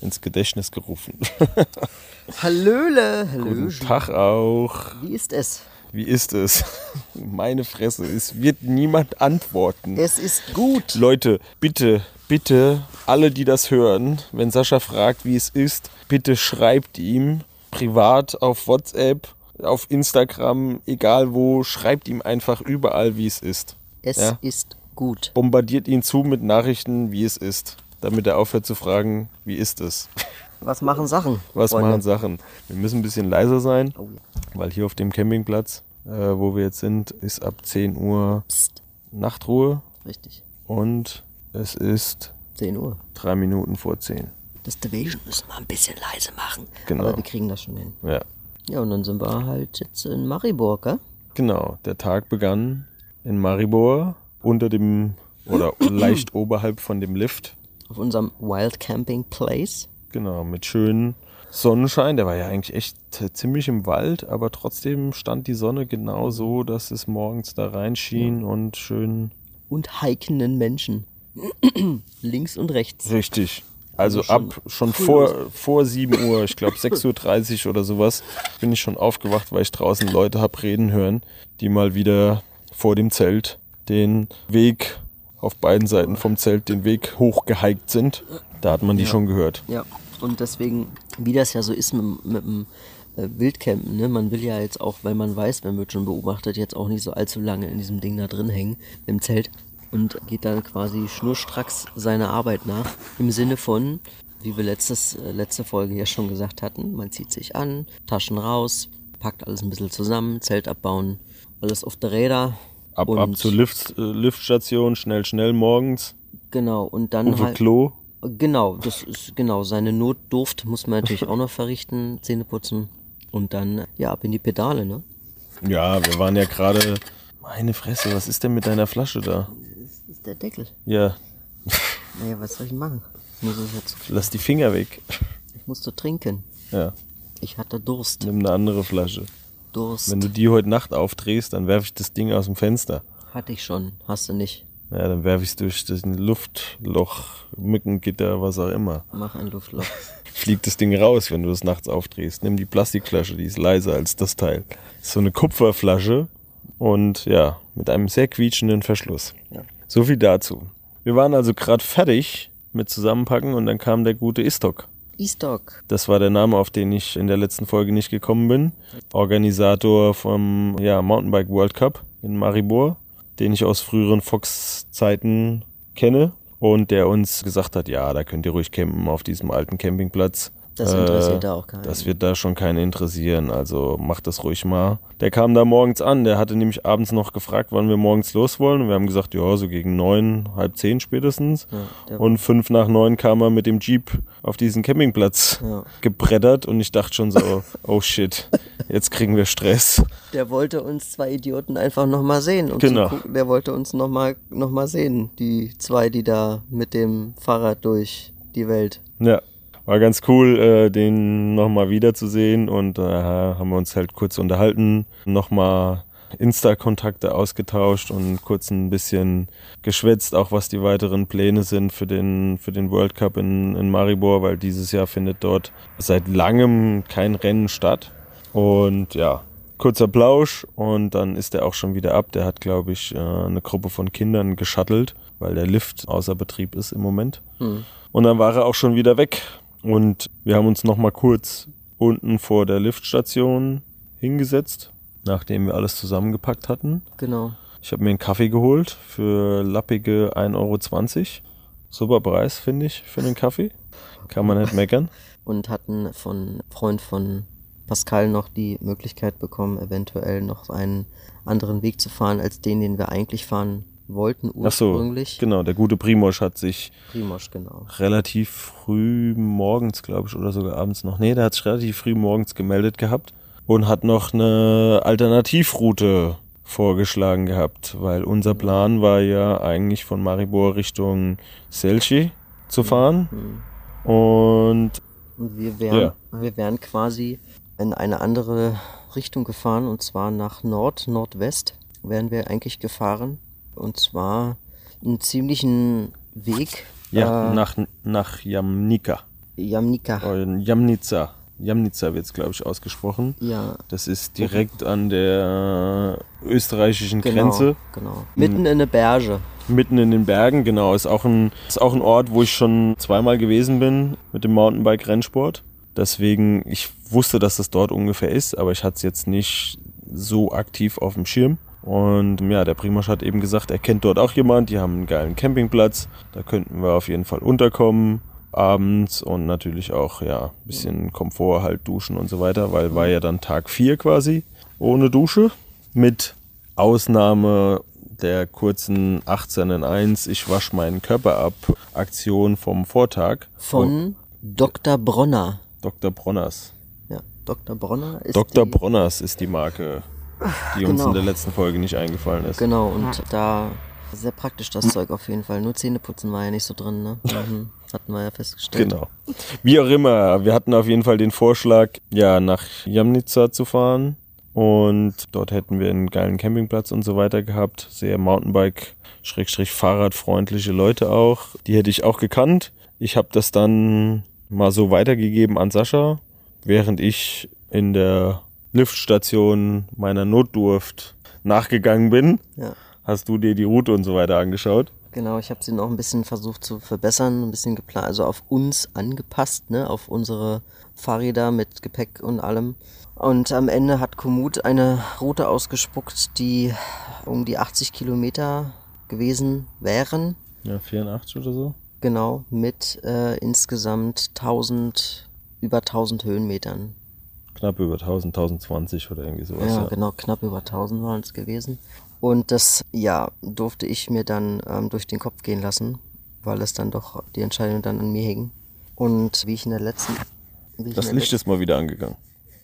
ins Gedächtnis gerufen. Hallöle, Hallöle. Guten Tag auch. Wie ist es? Wie ist es? Meine Fresse, es wird niemand antworten. Es ist gut. Leute, bitte, bitte, alle, die das hören, wenn Sascha fragt, wie es ist, bitte schreibt ihm privat auf WhatsApp, auf Instagram, egal wo, schreibt ihm einfach überall, wie es ist. Es Ja. ist gut. Bombardiert ihn zu mit Nachrichten, wie es ist, damit er aufhört zu fragen, wie ist es? Was machen Sachen? Was Freunde? machen Sachen? Wir müssen ein bisschen leiser sein, Oh weil hier auf dem Campingplatz, äh, wo wir jetzt sind, ist ab 10 Uhr Psst. Nachtruhe Richtig. und es ist 10 Uhr. drei Minuten vor 10. Das Division müssen wir ein bisschen leise machen. Genau. Aber wir kriegen das schon hin. Ja, Ja, und dann sind wir halt jetzt in Maribor, gell? genau. Der Tag begann in Maribor unter dem oder leicht oberhalb von dem Lift. Auf unserem Wild Camping Place. Genau, mit schönem Sonnenschein. Der war ja eigentlich echt äh, ziemlich im Wald, aber trotzdem stand die Sonne genau so, dass es morgens da reinschien und schön Und hikenden Menschen. Links und rechts. richtig. Also schon ab schon vor, vor 7 Uhr, ich glaube 6.30 Uhr oder sowas, bin ich schon aufgewacht, weil ich draußen Leute hab reden hören, die mal wieder vor dem Zelt den Weg auf beiden Seiten vom Zelt den Weg hochgehiked sind. Da hat man die schon gehört. Ja, und deswegen, wie das ja so ist mit, mit dem äh, Wildcampen, ne? man will ja jetzt auch, weil man weiß, man wird schon beobachtet, jetzt auch nicht so allzu lange in diesem Ding da drin hängen, im Zelt, und geht dann quasi schnurstracks seiner Arbeit nach. Im Sinne von, wie wir letztes, äh, letzte Folge ja schon gesagt hatten, man zieht sich an, Taschen raus, packt alles ein bisschen zusammen, Zelt abbauen, alles auf der Räder. Ab, und, ab zur Lift, äh, Liftstation, schnell, schnell morgens. Genau, und dann Uwe halt. Klo. Genau, das ist genau. Seine Notdurft muss man natürlich auch noch verrichten, Zähne putzen und dann ja ab in die Pedale, ne? Ja, wir waren ja gerade. Meine Fresse, was ist denn mit deiner Flasche da? Das ist der Deckel. Ja, Naja, was soll ich machen? Ich muss es jetzt. lass die Finger weg. Ich musste trinken. Ja, Ich hatte Durst. nimm eine andere Flasche. Durst Wenn du die heute Nacht aufdrehst, dann werfe ich das Ding aus dem Fenster. hatte ich schon. Hast du nicht. Ja, dann werfe ich es durch das Luftloch, Mückengitter, was auch immer. Mach ein Luftloch. Fliegt das Ding raus, wenn du es nachts aufdrehst. Nimm die Plastikflasche, die ist leiser als das Teil. So eine Kupferflasche und ja, mit einem sehr quietschenden Verschluss. Ja. So viel dazu. Wir waren also gerade fertig mit Zusammenpacken und dann kam der gute Istok. E-Stock. Das war der Name, auf den ich in der letzten Folge nicht gekommen bin. Organisator vom ja, Mountainbike World Cup in Maribor, den ich aus früheren Fox-Zeiten kenne und der uns gesagt hat, ja, da könnt ihr ruhig campen auf diesem alten Campingplatz. Das interessiert da auch keinen. Das wird da schon keinen interessieren, also macht das ruhig mal. Der kam da morgens an, der hatte nämlich abends noch gefragt, wann wir morgens los wollen. Und wir haben gesagt, ja, so gegen neun, halb zehn spätestens. der- und fünf nach neun kam er mit dem Jeep auf diesen Campingplatz Ja. gebrettert und ich dachte schon so, oh shit, jetzt kriegen wir Stress. Der wollte uns zwei Idioten einfach nochmal sehen. Um Genau. Gucken. Der wollte uns nochmal noch mal sehen. Die zwei, die da mit dem Fahrrad durch die Welt. Ja, war ganz cool, äh, den nochmal wiederzusehen und äh, haben wir uns halt kurz unterhalten, nochmal Insta-Kontakte ausgetauscht und kurz ein bisschen geschwätzt, auch was die weiteren Pläne sind für den, für den World Cup in, in Maribor, weil dieses Jahr findet dort seit langem kein Rennen statt. Und ja, kurzer Plausch und dann ist er auch schon wieder ab. Der hat, glaube ich, äh, eine Gruppe von Kindern geschuttelt, weil der Lift außer Betrieb ist im Moment. Und dann war er auch schon wieder weg. Und wir haben uns noch mal kurz unten vor der Liftstation hingesetzt, nachdem wir alles zusammengepackt hatten. Genau. Ich habe mir einen Kaffee geholt für lappige 1,20 Euro. Super Preis, finde ich, für einen Kaffee. Kann man nicht meckern. und hatten von Freund von Pascal noch die Möglichkeit bekommen, eventuell noch einen anderen Weg zu fahren als den, den wir eigentlich fahren wollten Ach so, ursprünglich. genau. Der gute Primosch hat sich Primosch, genau. relativ früh morgens, glaube ich, oder sogar abends noch. Nee, der hat sich relativ früh morgens gemeldet gehabt und hat noch eine Alternativroute vorgeschlagen gehabt, weil unser Plan war ja eigentlich von Maribor Richtung Selci zu fahren. Mhm. Und Und wir wären, Ja. wir wären quasi in eine andere Richtung gefahren und zwar nach Nord, Nordwest wären wir eigentlich gefahren. Und zwar einen ziemlichen Weg. ja, äh, nach, nach Jamnika. Jamnika. Jamnica. Jamnica wird es, glaube ich, ausgesprochen. Ja, Das ist direkt an der österreichischen genau. Grenze. Genau. Mitten in der Berge. Mitten in den Bergen, genau. Ist auch ein, ist auch ein Ort, wo ich schon zweimal gewesen bin mit dem Mountainbike-Rennsport. Deswegen, ich wusste, dass das dort ungefähr ist, aber ich hatte es jetzt nicht so aktiv auf dem Schirm. Und ja, der Primosch hat eben gesagt, er kennt dort auch jemand, die haben einen geilen Campingplatz. Da könnten wir auf jeden Fall unterkommen abends und natürlich auch ja ein bisschen Komfort halt duschen und so weiter, weil war ja dann Tag 4 quasi ohne Dusche mit Ausnahme der kurzen 18 in 1 ich wasch meinen Körper ab Aktion vom Vortag Von Dr. Bronner. Dr. Bronners. Ja, Dr. Bronner ist Dr. Bronners ist die Marke, die uns Genau. in der letzten Folge nicht eingefallen ist. Genau, und da sehr praktisch das Zeug auf jeden Fall. Nur Zähneputzen war ja nicht so drin, ne? Mhm. Hatten wir ja festgestellt. Genau. Wie auch immer, wir hatten auf jeden Fall den Vorschlag, ja, nach Jamnica zu fahren. Und dort hätten wir einen geilen Campingplatz und so weiter gehabt. Sehr Mountainbike, Schrägstrich Fahrradfreundliche Leute auch. Die hätte ich auch gekannt. Ich habe das dann mal so weitergegeben an Sascha, während ich in der Liftstation meiner Notdurft nachgegangen bin. Ja. Hast du dir die Route und so weiter angeschaut? Genau, ich habe sie noch ein bisschen versucht zu verbessern, ein bisschen geplant, also auf uns angepasst, ne, auf unsere Fahrräder mit Gepäck und allem. Und am Ende hat Komoot eine Route ausgespuckt, die um die 80 Kilometer gewesen wären. Ja, 84 oder so. Genau, mit äh, insgesamt 1000, über 1000 Höhenmetern. Knapp über 1000, 1020 oder irgendwie sowas. Ja, ja. genau, knapp über 1000 waren es gewesen. Und das, ja, durfte ich mir dann ähm, durch den Kopf gehen lassen, weil es dann doch die Entscheidung dann an mir hing. Und wie ich in der letzten, Das Licht ist mal wieder angegangen.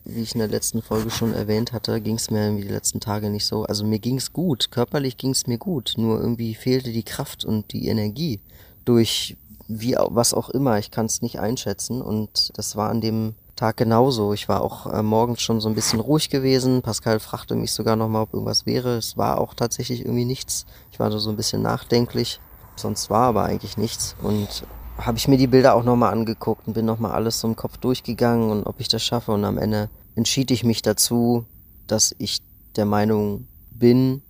wie ich in der letzten Folge schon erwähnt hatte, ging es mir irgendwie die letzten Tage nicht so. Also mir ging es gut, körperlich ging es mir gut, nur irgendwie fehlte die Kraft und die Energie durch wie was auch immer. Ich kann es nicht einschätzen und das war an dem Tag genauso. Ich war auch äh, morgens schon so ein bisschen ruhig gewesen. Pascal fragte mich sogar nochmal, ob irgendwas wäre. Es war auch tatsächlich irgendwie nichts. Ich war so ein bisschen nachdenklich. Sonst war aber eigentlich nichts. Und habe ich mir die Bilder auch nochmal angeguckt und bin nochmal alles so im Kopf durchgegangen und ob ich das schaffe. Und am Ende entschied ich mich dazu, dass ich der Meinung bin,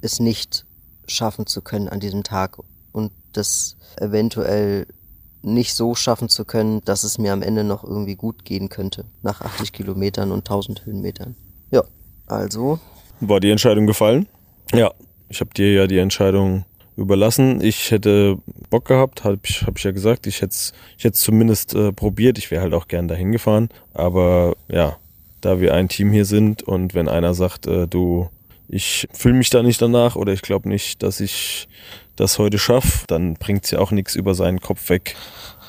es nicht schaffen zu können an diesem Tag und das eventuell nicht so schaffen zu können, dass es mir am Ende noch irgendwie gut gehen könnte. Nach 80 Kilometern und 1000 Höhenmetern. Ja, also, War die Entscheidung gefallen? Ja, ich habe dir ja die Entscheidung überlassen. Ich hätte Bock gehabt, habe ich, hab ich ja gesagt. Ich hätte es ich hätt's zumindest äh, probiert. Ich wäre halt auch gern dahin gefahren. Aber ja, da wir ein Team hier sind und wenn einer sagt, äh, du, ich fühle mich da nicht danach oder ich glaube nicht, dass ich das heute schaffe, dann bringt's ja auch nichts über seinen Kopf weg.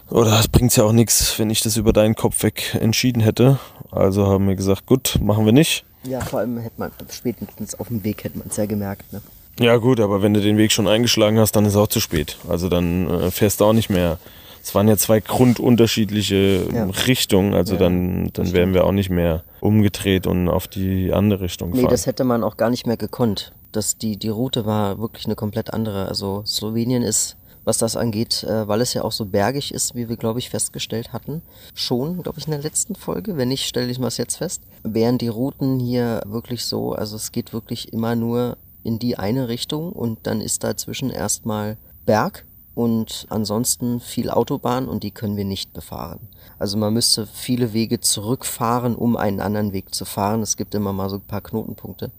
Oder es bringt's ja auch nichts, wenn ich das über deinen Kopf weg entschieden hätte. Also haben wir gesagt, gut, machen wir nicht. ja, vor allem hätte man spätestens auf dem Weg hätte man es ja gemerkt, ne? Ja gut, aber wenn du den Weg schon eingeschlagen hast, dann ist es auch zu spät. Also dann äh, fährst du auch nicht mehr. Es waren ja zwei grundunterschiedliche Ja. Richtungen, also Ja, dann, dann wären wir auch nicht mehr umgedreht und auf die andere Richtung Nee, gefahren. das hätte man auch gar nicht mehr gekonnt. Das, die, die Route war wirklich eine komplett andere. Also Slowenien ist, was das angeht, äh, weil es ja auch so bergig ist, wie wir, glaube ich, festgestellt hatten, schon, glaube ich, in der letzten Folge. Wenn nicht, stelle ich mal jetzt fest. Wären die Routen hier wirklich so, also es geht wirklich immer nur in die eine Richtung und dann ist dazwischen erstmal Berg und ansonsten viel Autobahn und die können wir nicht befahren. Also man müsste viele Wege zurückfahren, um einen anderen Weg zu fahren. Es gibt immer mal so ein paar Knotenpunkte.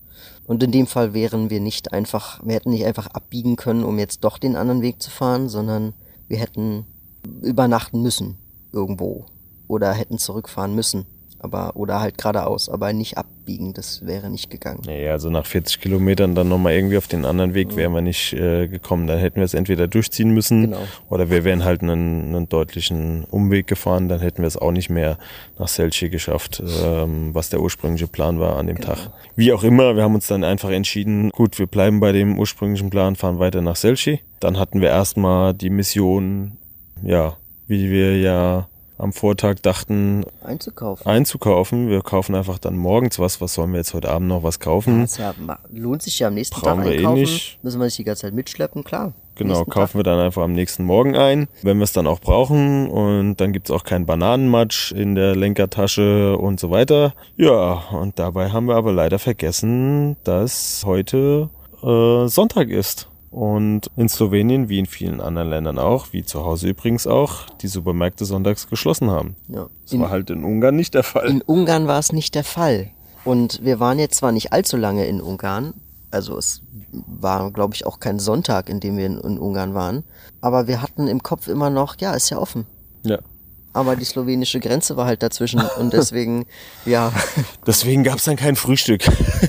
Und in dem Fall wären wir nicht einfach, wir hätten nicht einfach abbiegen können, um jetzt doch den anderen Weg zu fahren, sondern wir hätten übernachten müssen irgendwo oder hätten zurückfahren müssen. Aber, oder halt geradeaus, aber nicht abbiegen, das wäre nicht gegangen. Nee, also nach 40 Kilometern dann nochmal irgendwie auf den anderen Weg wären wir nicht äh, gekommen. Dann hätten wir es entweder durchziehen müssen Genau. oder wir wären halt einen, einen deutlichen Umweg gefahren. Dann hätten wir es auch nicht mehr nach Selchi geschafft, ähm, was der ursprüngliche Plan war an dem Genau. Tag. Wie auch immer, wir haben uns dann einfach entschieden, gut, wir bleiben bei dem ursprünglichen Plan, fahren weiter nach Selchi. Dann hatten wir erstmal die Mission, ja, wie wir ja am Vortag dachten, Einzukaufen. einzukaufen. Wir kaufen einfach dann morgens was. Was sollen wir jetzt heute Abend noch was kaufen? Das ja, lohnt sich ja am nächsten Brauchen Tag wir eh einkaufen. nicht. Müssen wir nicht die ganze Zeit mitschleppen, klar. Genau, kaufen wir dann einfach am nächsten Morgen ein, wenn wir es dann auch brauchen. Und dann gibt's auch keinen Bananenmatsch in der Lenkertasche und so weiter. Ja, und dabei haben wir aber leider vergessen, dass heute äh, Sonntag ist. Und in Slowenien, wie in vielen anderen Ländern auch, wie zu Hause übrigens auch, die Supermärkte sonntags geschlossen haben. Ja. Das war halt in Ungarn nicht der Fall. In Ungarn war es nicht der Fall. Und wir waren jetzt zwar nicht allzu lange in Ungarn, also es war, glaube ich, auch kein Sonntag, in dem wir in, in Ungarn waren, aber wir hatten im Kopf immer noch, ja, ist ja offen. ja. Aber die slowenische Grenze war halt dazwischen und deswegen, ja, Deswegen gab's dann kein Frühstück.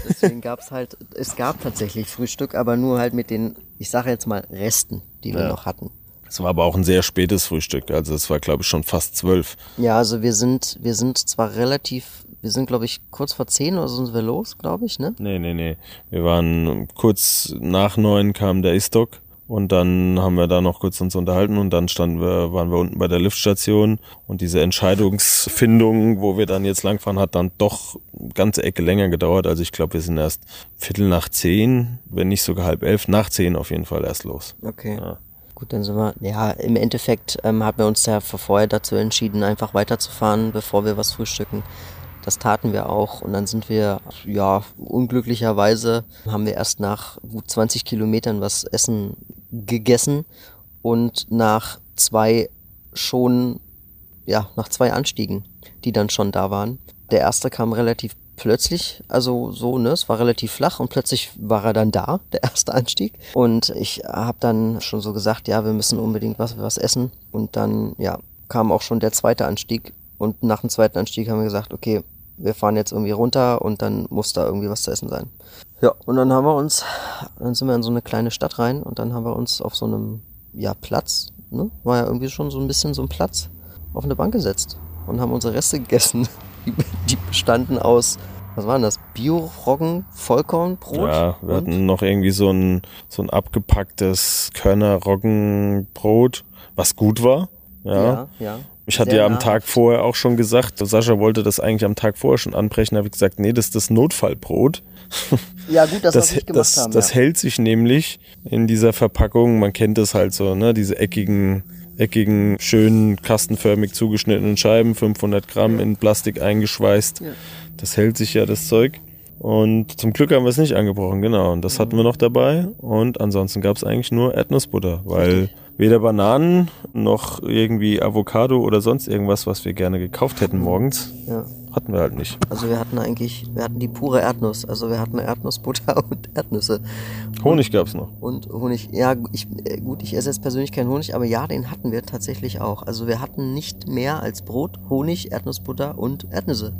deswegen gab's halt, es gab tatsächlich Frühstück, aber nur halt mit den, ich sage jetzt mal, Resten, die wir Ja. noch hatten. Es war aber auch ein sehr spätes Frühstück. Also es war, glaube ich, schon fast zwölf. Ja, also wir sind, wir sind zwar relativ, wir sind, glaube ich, kurz vor zehn oder so sind wir los, glaube ich, ne? Nee, nee, nee. Wir waren kurz nach neun kam der Istok und dann haben wir da noch kurz uns unterhalten und dann standen wir, waren wir unten bei der Liftstation und diese Entscheidungsfindung, wo wir dann jetzt langfahren, hat dann doch eine ganze Ecke länger gedauert. Also ich glaube, wir sind erst Viertel nach zehn, wenn nicht sogar halb elf, nach zehn auf jeden Fall erst los. Okay. Ja. Gut, dann sind wir, ja, im Endeffekt ähm, haben wir uns ja vorher dazu entschieden, einfach weiterzufahren, bevor wir was frühstücken. Das taten wir auch und dann sind wir, ja, unglücklicherweise haben wir erst nach gut 20 Kilometern was Essen gegessen und nach zwei schon, ja, nach zwei Anstiegen, die dann schon da waren. Der erste kam relativ plötzlich, also so, ne, es war relativ flach und plötzlich war er dann da, der erste Anstieg. Und ich habe dann schon so gesagt, ja, wir müssen unbedingt was, was essen. Und dann, ja, kam auch schon der zweite Anstieg. Und nach dem zweiten Anstieg haben wir gesagt, okay, wir fahren jetzt irgendwie runter und dann muss da irgendwie was zu essen sein. Ja, und dann haben wir uns, dann sind wir in so eine kleine Stadt rein und dann haben wir uns auf so einem, ja, Platz, ne, war ja irgendwie schon so ein bisschen so ein Platz, auf eine Bank gesetzt und haben unsere Reste gegessen. Die, die bestanden aus, was waren das? Bio-Roggen, Vollkornbrot? Ja, wir und? hatten noch irgendwie so ein, so ein abgepacktes Körner-Roggenbrot, was gut war. Ja. Ja, ja. Ich hatte Sehr ja am nahrhaft. Tag vorher auch schon gesagt, Sascha wollte das eigentlich am Tag vorher schon anbrechen, habe ich gesagt, nee, das ist das Notfallbrot. Ja, gut, das, Das, ich gemacht das, haben. das ja. hält sich nämlich in dieser Verpackung, man kennt es halt so, ne, diese eckigen, eckigen, schön kastenförmig zugeschnittenen Scheiben, 500 Gramm in Plastik eingeschweißt. Das hält sich ja, das Zeug. Und zum Glück haben wir es nicht angebrochen, genau. Und das hatten wir noch dabei. Und ansonsten gab es eigentlich nur Erdnussbutter, weil weder Bananen noch irgendwie Avocado oder sonst irgendwas, was wir gerne gekauft hätten morgens, Ja. hatten wir halt nicht. Also wir hatten eigentlich, wir hatten die pure Erdnuss. Also wir hatten Erdnussbutter und Erdnüsse. Honig gab's noch. Und Honig, ja, ich, äh, gut, ich esse jetzt persönlich keinen Honig, aber ja, den hatten wir tatsächlich auch. Also wir hatten nicht mehr als Brot, Honig, Erdnussbutter und Erdnüsse.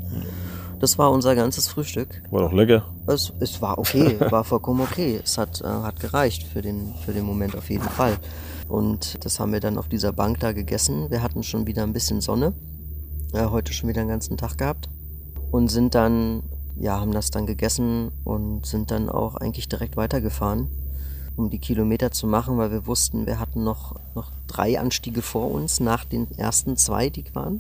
Das war unser ganzes Frühstück. War doch lecker. Es, es war okay, war vollkommen okay. Es hat, äh, hat gereicht für den, für den Moment auf jeden Fall. Und das haben wir dann auf dieser Bank da gegessen. Wir hatten schon wieder ein bisschen Sonne. Äh, heute schon wieder den ganzen Tag gehabt. Und sind dann, ja, haben das dann gegessen und sind dann auch eigentlich direkt weitergefahren, um die Kilometer zu machen, weil wir wussten, wir hatten noch, noch drei Anstiege vor uns nach den ersten zwei, die waren.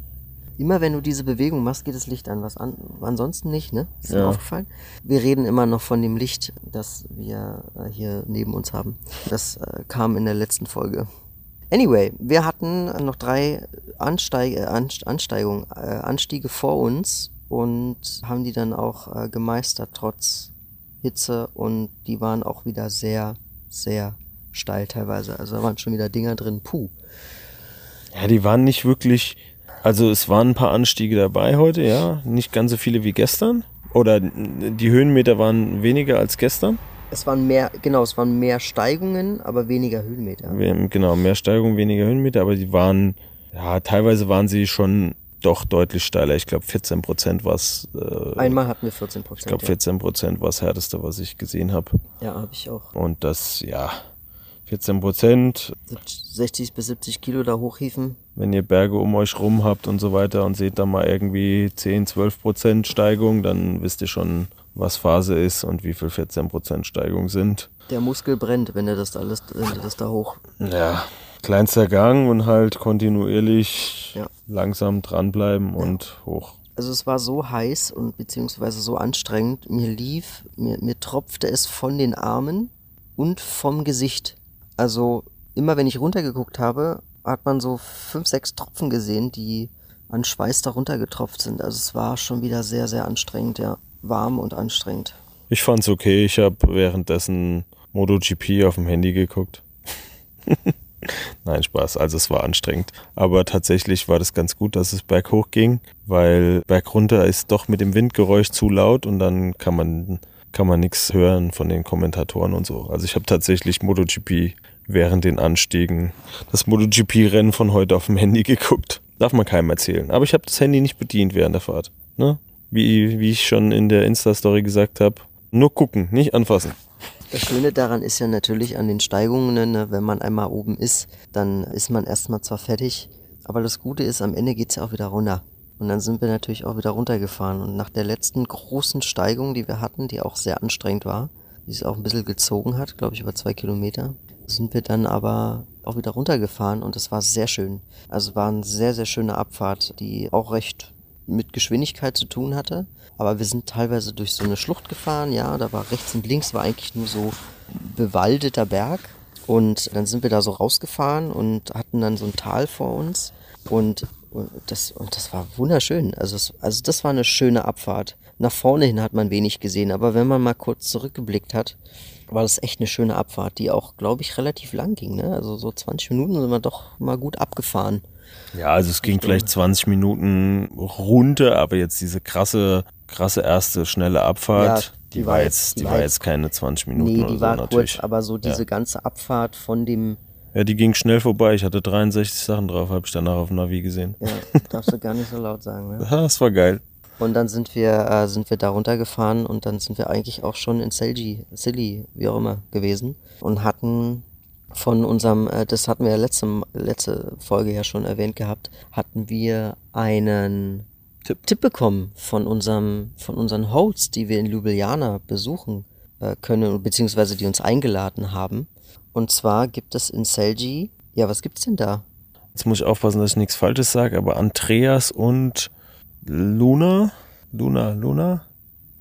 Immer wenn du diese Bewegung machst, geht das Licht an. Was an, ansonsten nicht, ne? Ist dir Ja. aufgefallen? Wir reden immer noch von dem Licht, das wir äh, hier neben uns haben. Das äh, kam in der letzten Folge. Anyway, wir hatten noch drei Ansteig äh, Anst- Ansteigung, äh, Anstiege vor uns und haben die dann auch äh, gemeistert trotz Hitze und die waren auch wieder sehr, sehr steil teilweise. Also da waren schon wieder Dinger drin. Puh. Ja, die waren nicht wirklich, also es waren ein paar Anstiege dabei heute, ja, nicht ganz so viele wie gestern. Oder die Höhenmeter waren weniger als gestern. Es waren mehr, genau, es waren mehr Steigungen, aber weniger Höhenmeter. Genau, mehr Steigung, weniger Höhenmeter, aber die waren, ja, teilweise waren sie schon doch deutlich steiler. Ich glaube 14 Prozent war es. Äh, Einmal hatten wir 14% ich Prozent. glaube 14 Prozent war das härteste, was ich gesehen habe. Ja, ja habe ich auch. Und das, ja, 14 Prozent. 60 bis 70 Kilo da hochhieven. Wenn ihr Berge um euch rum habt und so weiter und seht da mal irgendwie 10, 12 Prozent Steigung, dann wisst ihr schon, was Phase ist und wie viel 14 Prozent Steigung sind. Der Muskel brennt, wenn er das alles, wenn du das da hoch. Ja, kleinster Gang und halt kontinuierlich Ja. langsam dranbleiben und hoch. Also es war so heiß und beziehungsweise so anstrengend. Mir lief, mir, mir tropfte es von den Armen und vom Gesicht. Also immer wenn ich runtergeguckt habe, hat man so fünf, sechs Tropfen gesehen, die an Schweiß da runtergetropft sind. Also es war schon wieder sehr, sehr anstrengend, ja. Warm und anstrengend. Ich fand's okay. Ich habe währenddessen MotoGP auf dem Handy geguckt. Nein, Spaß. Also es war anstrengend. Aber tatsächlich war das ganz gut, dass es berghoch ging, weil bergunter ist doch mit dem Windgeräusch zu laut und dann kann man kann man nichts hören von den Kommentatoren und so. Also ich habe tatsächlich MotoGP während den Anstiegen das MotoGP-Rennen von heute auf dem Handy geguckt. Darf man keinem erzählen. Aber ich habe das Handy nicht bedient während der Fahrt. Ne? Wie, wie ich schon in der Insta-Story gesagt habe. Nur gucken, nicht anfassen. Das Schöne daran ist ja natürlich an den Steigungen, ne, wenn man einmal oben ist, dann ist man erstmal zwar fertig, aber das Gute ist, am Ende geht's ja auch wieder runter. Und dann sind wir natürlich auch wieder runtergefahren. Und nach der letzten großen Steigung, die wir hatten, die auch sehr anstrengend war, die es auch ein bisschen gezogen hat, glaube ich über zwei Kilometer, sind wir dann aber auch wieder runtergefahren und es war sehr schön. Also war eine sehr, sehr schöne Abfahrt, die auch recht mit Geschwindigkeit zu tun hatte. Aber wir sind teilweise durch so eine Schlucht gefahren, ja, da war rechts und links war eigentlich nur so bewaldeter Berg. Und dann sind wir da so rausgefahren und hatten dann so ein Tal vor uns. Und, und, das, und das war wunderschön. Also, es, also das war eine schöne Abfahrt. Nach vorne hin hat man wenig gesehen, aber wenn man mal kurz zurückgeblickt hat, war das echt eine schöne Abfahrt, die auch, glaube ich, relativ lang ging. Ne? Also so 20 Minuten sind wir doch mal gut abgefahren. Ja, also es ging vielleicht 20 Minuten runter, aber jetzt diese krasse, krasse erste schnelle Abfahrt, Ja, die, war jetzt, die war jetzt keine 20 Minuten Nee, oder die so war natürlich. kurz, aber so diese Ja. ganze Abfahrt von dem, Ja, die ging schnell vorbei. Ich hatte 63 Sachen drauf, habe ich danach auf dem Navi gesehen. ja, darfst du gar nicht so laut sagen. Ne? Ja, das war geil. Und dann sind wir, äh, sind wir da runtergefahren und dann sind wir eigentlich auch schon in Selji, Silly, wie auch immer, gewesen und hatten von unserem, äh, das hatten wir ja letzte, letzte Folge ja schon erwähnt gehabt, hatten wir einen Tipp. Tipp bekommen von unserem, von unseren Hosts, die wir in Ljubljana besuchen äh, können, beziehungsweise die uns eingeladen haben. Und zwar gibt es in Selji, ja, was gibt's denn da? Jetzt muss ich aufpassen, dass ich nichts Falsches sage, aber Andreas und Luna? Luna, Luna?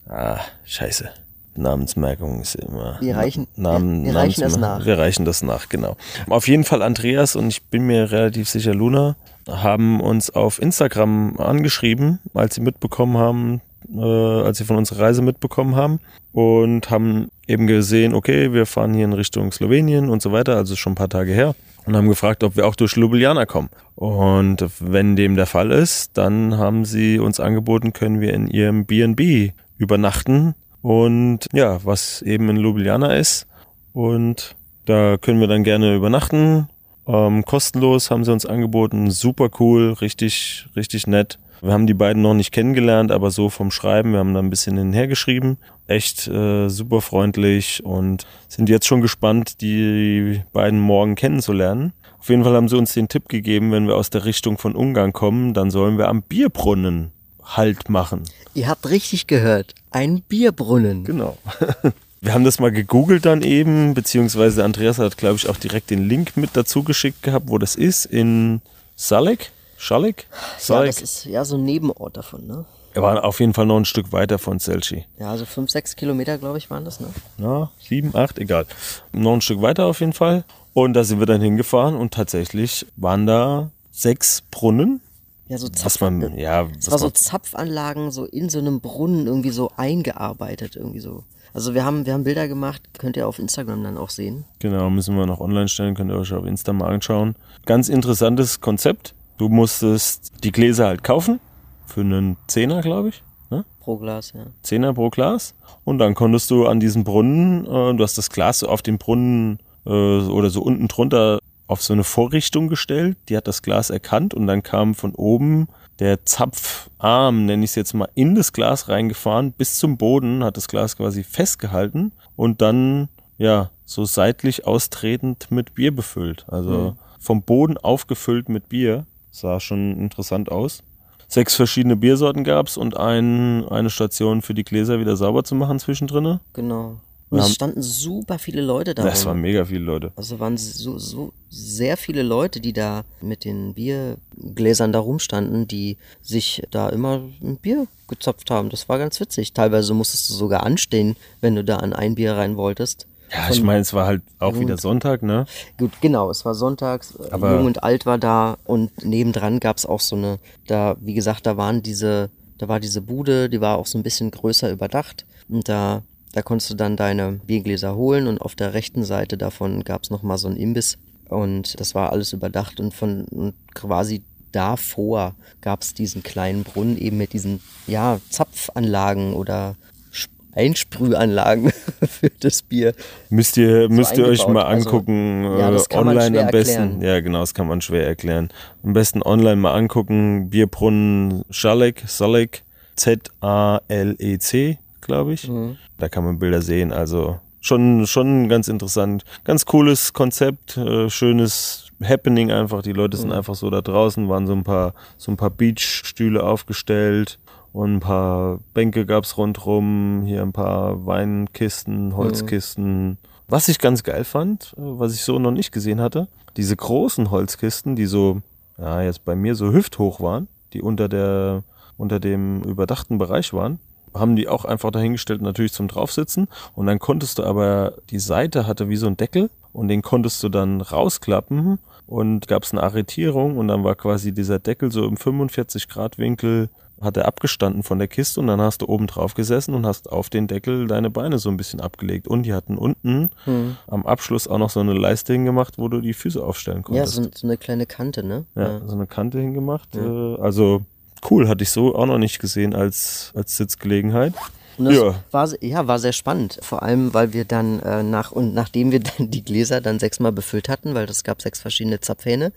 Ah, scheiße. Namensmerkung ist immer. Wir reichen- Namen, wir- wir reichen das nach. Wir reichen das nach, genau. Auf jeden Fall Andreas und ich bin mir relativ sicher Luna haben uns auf Instagram angeschrieben, als sie mitbekommen haben, äh, als sie von unserer Reise mitbekommen haben und haben eben gesehen, okay, wir fahren hier in Richtung Slowenien und so weiter, also schon ein paar Tage her und haben gefragt, ob wir auch durch Ljubljana kommen. Und wenn dem der Fall ist, dann haben sie uns angeboten, können wir in ihrem B&B übernachten und ja, was eben in Ljubljana ist und da können wir dann gerne übernachten. Ähm, kostenlos haben sie uns angeboten, super cool, richtig, richtig nett. Wir haben die beiden noch nicht kennengelernt, aber so vom Schreiben, wir haben da ein bisschen hinher geschrieben. Echt äh, super freundlich und sind jetzt schon gespannt, die beiden morgen kennenzulernen. Auf jeden Fall haben sie uns den Tipp gegeben, wenn wir aus der Richtung von Ungarn kommen, dann sollen wir am Bierbrunnen Halt machen. Ihr habt richtig gehört, ein Bierbrunnen. Genau. Wir haben das mal gegoogelt dann eben, beziehungsweise Andreas hat, glaube ich, auch direkt den Link mit dazu geschickt gehabt, wo das ist, in Salek? Schalek? Ja, Salek? das ist ja so ein Nebenort davon, ne? er war auf jeden Fall noch ein Stück weiter von Selci. Ja, so fünf, sechs Kilometer, glaube ich, waren das, ne? Na, sieben, acht, egal. Noch ein Stück weiter auf jeden Fall. Und da sind wir dann hingefahren und tatsächlich waren da sechs Brunnen. Ja, so Was Zapf, man, ja, was war so Zapfanlagen so in so einem Brunnen irgendwie so eingearbeitet, irgendwie so. Also wir haben, wir haben Bilder gemacht, könnt ihr auf Instagram dann auch sehen. Genau, müssen wir noch online stellen, könnt ihr euch auf Insta mal anschauen. Ganz interessantes Konzept. Du musstest die Gläser halt kaufen. Für einen Zehner, glaube ich. Ne? Pro Glas, ja. Zehner pro Glas. Und dann konntest du an diesem Brunnen, äh, du hast das Glas so auf den Brunnen äh, oder so unten drunter auf so eine Vorrichtung gestellt, die hat das Glas erkannt und dann kam von oben der Zapfarm, nenne ich es jetzt mal, in das Glas reingefahren, bis zum Boden, hat das Glas quasi festgehalten und dann, ja, so seitlich austretend mit Bier befüllt. Also mhm. vom Boden aufgefüllt mit Bier. Sah schon interessant aus. Sechs verschiedene Biersorten gab's und ein, eine Station für die Gläser wieder sauber zu machen zwischendrin. Genau. Und es standen super viele Leute da. Das waren mega viele Leute. Also waren so, so sehr viele Leute, die da mit den Biergläsern da rumstanden, die sich da immer ein Bier gezopft haben. Das war ganz witzig. Teilweise musstest du sogar anstehen, wenn du da an ein Bier rein wolltest. Ja, ich meine, es war halt auch wieder Sonntag, ne? Gut, genau, es war sonntags, Aber Jung und Alt war da und nebendran gab's auch so eine, da, wie gesagt, da waren diese, da war diese Bude, die war auch so ein bisschen größer überdacht und da da konntest du dann deine Biergläser holen und auf der rechten Seite davon gab es nochmal so ein Imbiss und das war alles überdacht und von und quasi davor gab es diesen kleinen Brunnen eben mit diesen ja, Zapfanlagen oder Einsprühanlagen für das Bier. Müsst ihr, so müsst ihr euch mal also, angucken, also, ja, online am besten. Erklären. Ja, genau, das kann man schwer erklären. Am besten online mal angucken. Bierbrunnen Schalek, Salek, Z-A-L-E-C glaube ich. Mhm. Da kann man Bilder sehen. Also schon, schon ganz interessant. Ganz cooles Konzept, äh, schönes Happening einfach. Die Leute sind mhm. einfach so da draußen, waren so ein paar, so ein paar Beachstühle aufgestellt und ein paar Bänke gab's rundrum, hier ein paar Weinkisten, mhm. Holzkisten. Mhm. Was ich ganz geil fand, äh, was ich so noch nicht gesehen hatte, diese großen Holzkisten, die so, ja, jetzt bei mir so hüfthoch waren, die unter der, unter dem überdachten Bereich waren, haben die auch einfach dahingestellt, natürlich zum Draufsitzen. Und dann konntest du aber, die Seite hatte wie so ein Deckel und den konntest du dann rausklappen und gab es eine Arretierung und dann war quasi dieser Deckel so im 45 Grad Winkel hat er abgestanden von der Kiste und dann hast du oben drauf gesessen und hast auf den Deckel deine Beine so ein bisschen abgelegt. Und die hatten unten hm. am Abschluss auch noch so eine Leiste hingemacht, wo du die Füße aufstellen konntest. Ja, so, so eine kleine Kante, ne? Ja, ja, so eine Kante hingemacht. Ja. Äh, also cool, hatte ich so auch noch nicht gesehen als, als Sitzgelegenheit. ja. War, ja, war sehr spannend. Vor allem, weil wir dann äh, nach und nachdem wir dann die Gläser dann sechsmal befüllt hatten, weil es gab sechs verschiedene Zapfhähne,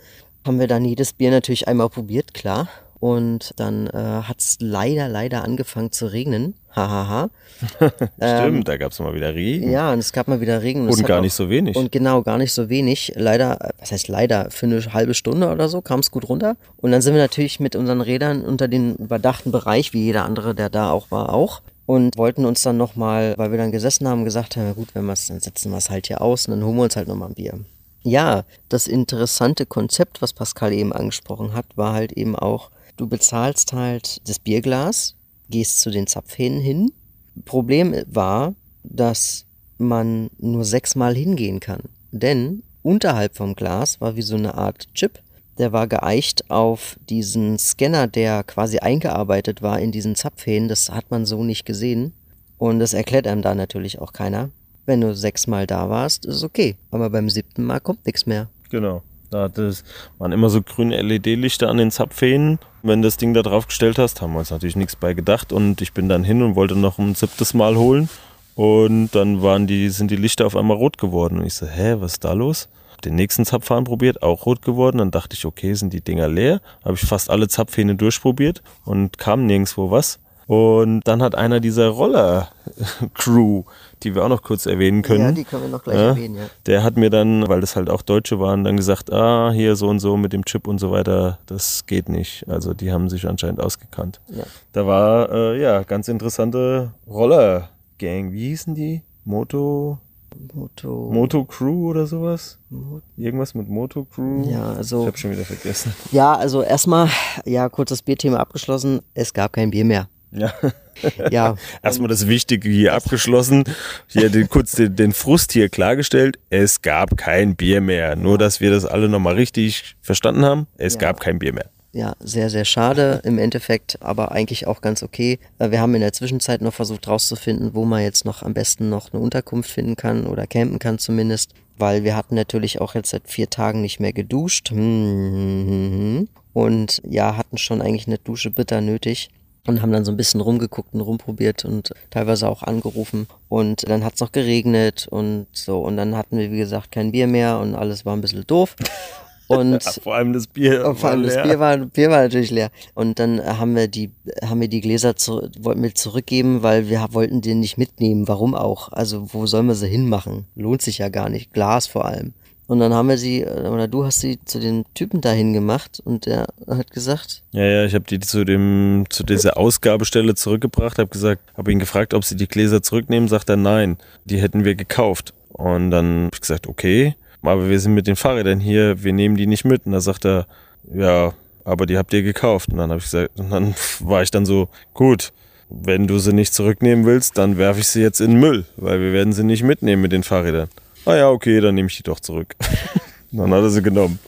haben wir dann jedes Bier natürlich einmal probiert, klar. Und dann äh, hat es leider, leider angefangen zu regnen. Hahaha. Stimmt, ähm, da gab es mal wieder Regen. Ja, und es gab mal wieder Regen. Und, und gar nicht so wenig. Und genau, gar nicht so wenig. Leider, was heißt leider, für eine halbe Stunde oder so kam es gut runter. Und dann sind wir natürlich mit unseren Rädern unter den überdachten Bereich, wie jeder andere, der da auch war, auch. Und wollten uns dann nochmal, weil wir dann gesessen haben, gesagt haben, ja gut, wenn wir es, dann setzen wir es halt hier aus und dann holen wir uns halt nochmal ein Bier. Ja, das interessante Konzept, was Pascal eben angesprochen hat, war halt eben auch, Du bezahlst halt das Bierglas, gehst zu den Zapfhähnen hin. Problem war, dass man nur sechsmal hingehen kann. Denn unterhalb vom Glas war wie so eine Art Chip. Der war geeicht auf diesen Scanner, der quasi eingearbeitet war in diesen Zapfhähnen. Das hat man so nicht gesehen. Und das erklärt einem da natürlich auch keiner. Wenn du sechsmal da warst, ist okay. Aber beim siebten Mal kommt nichts mehr. Genau. Da das waren immer so grüne LED-Lichter an den Zapfhähnen. Wenn du das Ding da drauf gestellt hast, haben wir uns natürlich nichts bei gedacht. Und ich bin dann hin und wollte noch ein siebtes Mal holen. Und dann waren die, sind die Lichter auf einmal rot geworden. Und ich so, hä, was ist da los? Den nächsten Zapfhahn probiert, auch rot geworden. Dann dachte ich, okay, sind die Dinger leer. Habe ich fast alle Zapfhähne durchprobiert und kam nirgendwo was. Und dann hat einer dieser Roller-Crew, die wir auch noch kurz erwähnen können. Ja, die können wir noch gleich ja, erwähnen, ja. Der hat mir dann, weil das halt auch Deutsche waren, dann gesagt, ah, hier so und so mit dem Chip und so weiter, das geht nicht. Also die haben sich anscheinend ausgekannt. Ja. Da war, äh, ja, ganz interessante Roller-Gang. Wie hießen die? Moto... Moto. Moto Crew oder sowas? Irgendwas mit Moto Crew? Ja, also. Ich habe schon wieder vergessen. Ja, also erstmal, ja, kurz das Bierthema abgeschlossen. Es gab kein Bier mehr. Ja. ja. Erstmal das Wichtige hier abgeschlossen. Hier den, kurz den, den, Frust hier klargestellt. Es gab kein Bier mehr. Nur, dass wir das alle nochmal richtig verstanden haben. Es ja. gab kein Bier mehr. Ja, sehr, sehr schade im Endeffekt, aber eigentlich auch ganz okay. Äh, wir haben in der Zwischenzeit noch versucht rauszufinden, wo man jetzt noch am besten noch eine Unterkunft finden kann oder campen kann zumindest, weil wir hatten natürlich auch jetzt seit vier Tagen nicht mehr geduscht. Hm, hm, hm, und ja, hatten schon eigentlich eine Dusche bitter nötig. Und haben dann so ein bisschen rumgeguckt und rumprobiert und teilweise auch angerufen. Und dann hat's noch geregnet und so. Und dann hatten wir, wie gesagt, kein Bier mehr und alles war ein bisschen doof. Und Ja, vor allem das Bier. vor allem war das leer. Bier war, Bier war natürlich leer. Und dann haben wir die, haben wir die Gläser zu, wollten wir zurückgeben, weil wir wollten die nicht mitnehmen. Warum auch? Also wo sollen wir sie hinmachen? Lohnt sich ja gar nicht. Glas vor allem. Und dann haben wir sie, äh, oder du hast sie zu dem Typen dahin gemacht und der hat gesagt, Ja, ja, ich habe die zu dem zu dieser Ausgabestelle zurückgebracht, habe gesagt, habe ihn gefragt, ob sie die Gläser zurücknehmen, sagt er nein, die hätten wir gekauft. Und dann habe ich gesagt, okay, aber wir sind mit den Fahrrädern hier, wir nehmen die nicht mit. Und da sagt er, ja, aber die habt ihr gekauft. Und dann habe ich gesagt, und dann war ich dann so, gut, wenn du sie nicht zurücknehmen willst, dann werfe ich sie jetzt in den Müll, weil wir werden sie nicht mitnehmen mit den Fahrrädern. Ah ja, okay, dann nehme ich die doch zurück. dann hat er sie genommen.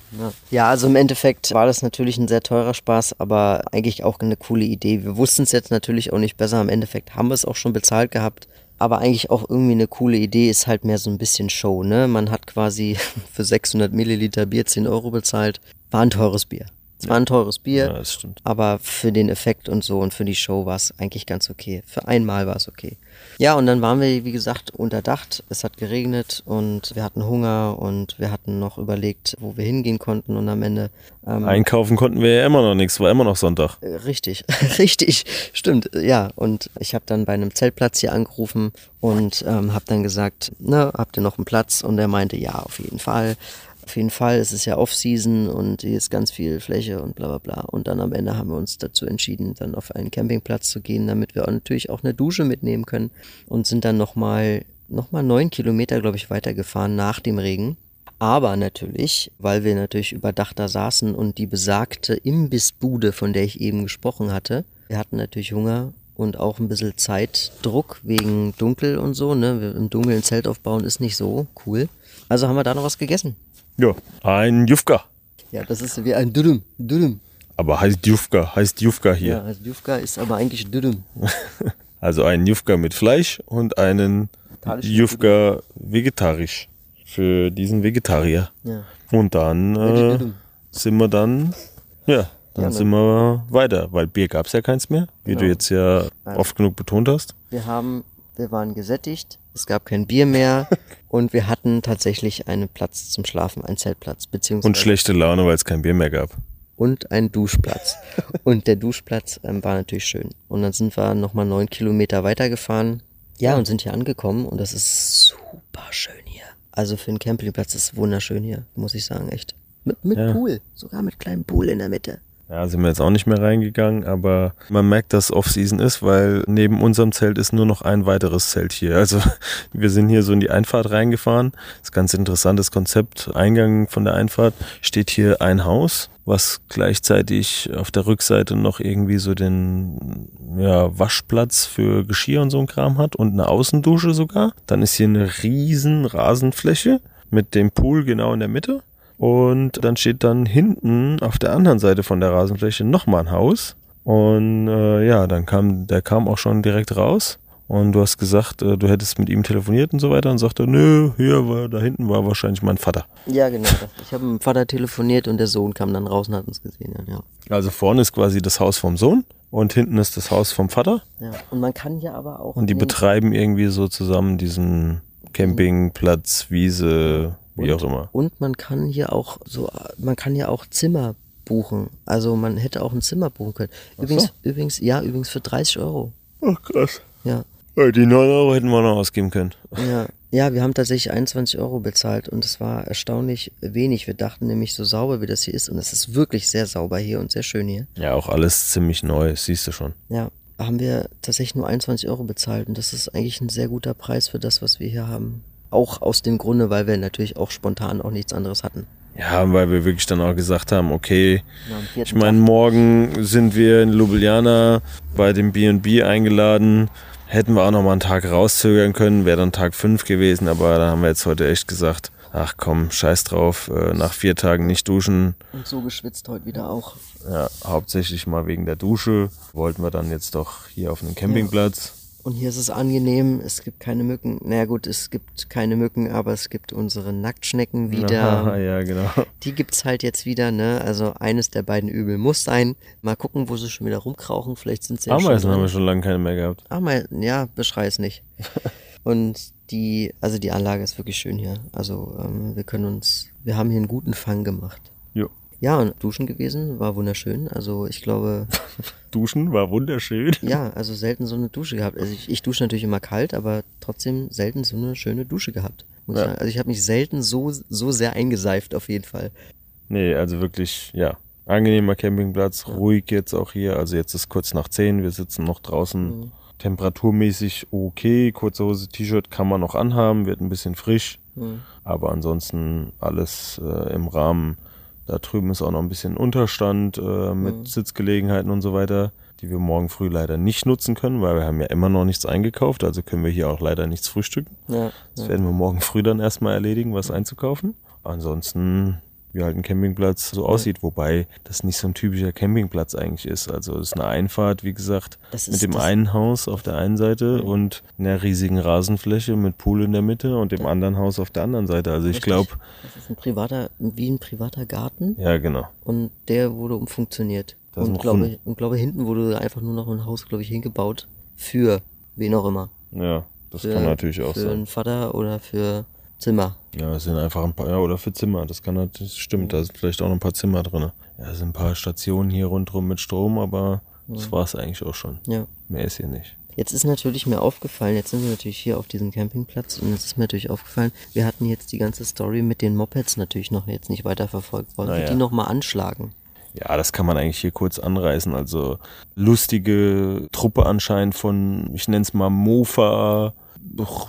Ja. also im Endeffekt war das natürlich ein sehr teurer Spaß, aber eigentlich auch eine coole Idee. Wir wussten es jetzt natürlich auch nicht besser. Im Endeffekt haben wir es auch schon bezahlt gehabt. Aber eigentlich auch irgendwie eine coole Idee ist halt mehr so ein bisschen Show, ne? Man hat quasi für 600 Milliliter Bier 10 Euro bezahlt. War ein teures Bier. Es war ein teures Bier, Ja, das stimmt. aber für den Effekt und so und für die Show war es eigentlich ganz okay. Für einmal war es okay. Ja, und dann waren wir, wie gesagt, unterdacht. Es hat geregnet und wir hatten Hunger und wir hatten noch überlegt, wo wir hingehen konnten und am Ende ähm, Einkaufen konnten wir ja immer noch nichts, war immer noch Sonntag. äh, Richtig, richtig, stimmt, ja. Und ich habe dann bei einem Zeltplatz hier angerufen und ähm, habe dann gesagt, ne, habt ihr noch einen Platz? Und er meinte, ja, auf jeden Fall. Auf jeden Fall, es ist ja Off-Season und hier ist ganz viel Fläche und bla bla bla. Und dann am Ende haben wir uns dazu entschieden, dann auf einen Campingplatz zu gehen, damit wir auch natürlich auch eine Dusche mitnehmen können. Und sind dann nochmal noch mal neun Kilometer, glaube ich, weitergefahren nach dem Regen. Aber natürlich, weil wir natürlich überdacht da saßen und die besagte Imbissbude, von der ich eben gesprochen hatte, wir hatten natürlich Hunger und auch ein bisschen Zeitdruck wegen Dunkel und so, ne? Im Dunkeln ein Zelt aufbauen ist nicht so cool. Also haben wir da noch was gegessen. Ja, ein Jufka. Ja, das ist wie ein Dürüm. Dürüm. Aber heißt Jufka, heißt Jufka hier. Ja, also Jufka ist aber eigentlich Dürüm. Also ein Jufka mit Fleisch und einen Jufka vegetarisch. Für diesen Vegetarier. Ja. Und dann äh, sind wir dann, ja, dann Ja, ne? sind wir weiter, weil Bier gab's ja keins mehr, wie Genau. du jetzt ja oft genug betont hast. Wir haben, wir waren gesättigt, es gab kein Bier mehr und wir hatten tatsächlich einen Platz zum Schlafen, einen Zeltplatz, beziehungsweise Und schlechte Laune, weil es kein Bier mehr gab. und ein Duschplatz. und der Duschplatz ähm, war natürlich schön. Und dann sind wir nochmal neun Kilometer weitergefahren. Ja, und sind hier angekommen und das ist super schön hier. Also für einen Campingplatz ist es wunderschön hier, muss ich sagen, echt. Mit, mit Ja. Pool, sogar mit kleinem Pool in der Mitte. Ja, sind wir jetzt auch nicht mehr reingegangen, aber man merkt, dass Off-Season ist, weil neben unserem Zelt ist nur noch ein weiteres Zelt hier. Also wir sind hier so in die Einfahrt reingefahren. Das ist ganz interessantes Konzept. Eingang von der Einfahrt steht hier ein Haus, was gleichzeitig auf der Rückseite noch irgendwie so den ja, Waschplatz für Geschirr und so ein Kram hat und eine Außendusche sogar. Dann ist hier eine riesen Rasenfläche mit dem Pool genau in der Mitte. Und dann steht dann hinten auf der anderen Seite von der Rasenfläche nochmal ein Haus. Und äh, ja, dann kam, der kam auch schon direkt raus. Und du hast gesagt, äh, du hättest mit ihm telefoniert und so weiter. Und sagte, nö, hier war, da hinten war wahrscheinlich mein Vater. Ja, genau. Ich habe mit dem Vater telefoniert und der Sohn kam dann raus und hat uns gesehen. Ja, ja. Also vorne ist quasi das Haus vom Sohn und hinten ist das Haus vom Vater. ja. Und man kann hier aber auch. Und die betreiben irgendwie so zusammen diesen Campingplatz, Wiese, wie auch immer. Und man kann hier auch so, man kann hier auch Zimmer buchen. Also man hätte auch ein Zimmer buchen können. Übrigens, übrigens, ja, übrigens für 30 Euro. Ach krass. Ja, Die 9 Euro hätten wir noch ausgeben können. ja, ja, wir haben tatsächlich 21 Euro bezahlt und es war erstaunlich wenig. Wir dachten nämlich so sauber, wie das hier ist und es ist wirklich sehr sauber hier und sehr schön hier. Ja, auch alles ziemlich neu, siehst du schon. Ja, haben wir tatsächlich nur 21 Euro bezahlt und das ist eigentlich ein sehr guter Preis für das, was wir hier haben. Auch aus dem Grunde, weil wir natürlich auch spontan auch nichts anderes hatten. Ja, weil wir wirklich dann auch gesagt haben, okay, Ja, ich meine, morgen sind wir in Ljubljana bei dem B&B eingeladen. Hätten wir auch noch mal einen Tag rauszögern können, wäre dann Tag 5 gewesen, aber da haben wir jetzt heute echt gesagt, ach komm, scheiß drauf, äh, nach vier Tagen nicht duschen. Und so geschwitzt heute wieder auch. Ja, hauptsächlich mal wegen der Dusche. Wollten wir dann jetzt doch hier auf einen Campingplatz. Und hier ist es angenehm, es gibt keine Mücken. Naja gut, es gibt keine Mücken, aber es gibt unsere Nacktschnecken wieder. Aha, ja, genau. Die gibt's halt jetzt wieder, ne? Also eines der beiden Übel muss sein. Mal gucken, wo sie schon wieder rumkrauchen. Vielleicht sind sie ja schon Ameisen haben wir schon lange keine mehr gehabt. Ameisen, ja, beschrei es nicht. Und die, also die Anlage ist wirklich schön hier. Also ähm, wir können uns, wir haben hier einen guten Fang gemacht. Jo. Ja, und duschen gewesen, war wunderschön. Also ich glaube, Duschen war wunderschön. ja, also selten so eine Dusche gehabt. Also ich, ich dusche natürlich immer kalt, aber trotzdem selten so eine schöne Dusche gehabt. Ja. ich. Also ich habe mich selten so, so sehr eingeseift auf jeden Fall. Nee, also wirklich, ja. Angenehmer Campingplatz, ruhig jetzt auch hier. Also jetzt ist kurz nach 10, wir sitzen noch draußen. Mhm. Temperaturmäßig okay, kurze Hose, T-Shirt kann man noch anhaben, wird ein bisschen frisch. Mhm. Aber ansonsten alles äh, im Rahmen. Da drüben ist auch noch ein bisschen Unterstand äh, mit Mhm. Sitzgelegenheiten und so weiter, die wir morgen früh leider nicht nutzen können, weil wir haben ja immer noch nichts eingekauft, also können wir hier auch leider nichts frühstücken. Ja, Das ja. werden wir morgen früh dann erstmal erledigen, was einzukaufen. Ansonsten, wie halt ein Campingplatz so aussieht, wobei das nicht so ein typischer Campingplatz eigentlich ist. Also es ist eine Einfahrt, wie gesagt, mit dem einen Haus auf der einen Seite und einer riesigen Rasenfläche mit Pool in der Mitte und dem anderen Haus auf der anderen Seite. Also ich glaube, Das ist ein privater, wie ein privater Garten ja genau. und der wurde umfunktioniert. Das Und glaube, Rund- und glaube, hinten wurde einfach nur noch ein Haus, glaube ich, hingebaut. Für wen auch immer. Ja, das Für, kann natürlich auch für sein. einen Vater oder für Zimmer. Ja, es sind einfach ein paar, ja, oder für Zimmer, das kann natürlich, das stimmt, da sind vielleicht auch noch ein paar Zimmer drin. Ja, es sind ein paar Stationen hier rundherum mit Strom, aber das war es eigentlich auch schon. Ja. Mehr ist hier nicht. Jetzt ist natürlich mir aufgefallen, jetzt sind wir natürlich hier auf diesem Campingplatz und jetzt ist mir natürlich aufgefallen, wir hatten jetzt die ganze Story mit den Mopeds natürlich noch jetzt nicht weiterverfolgt. Wollen wir Naja. die nochmal anschlagen? Ja, das kann man eigentlich hier kurz anreißen. Also lustige Truppe anscheinend von, ich nenne es mal Mofa,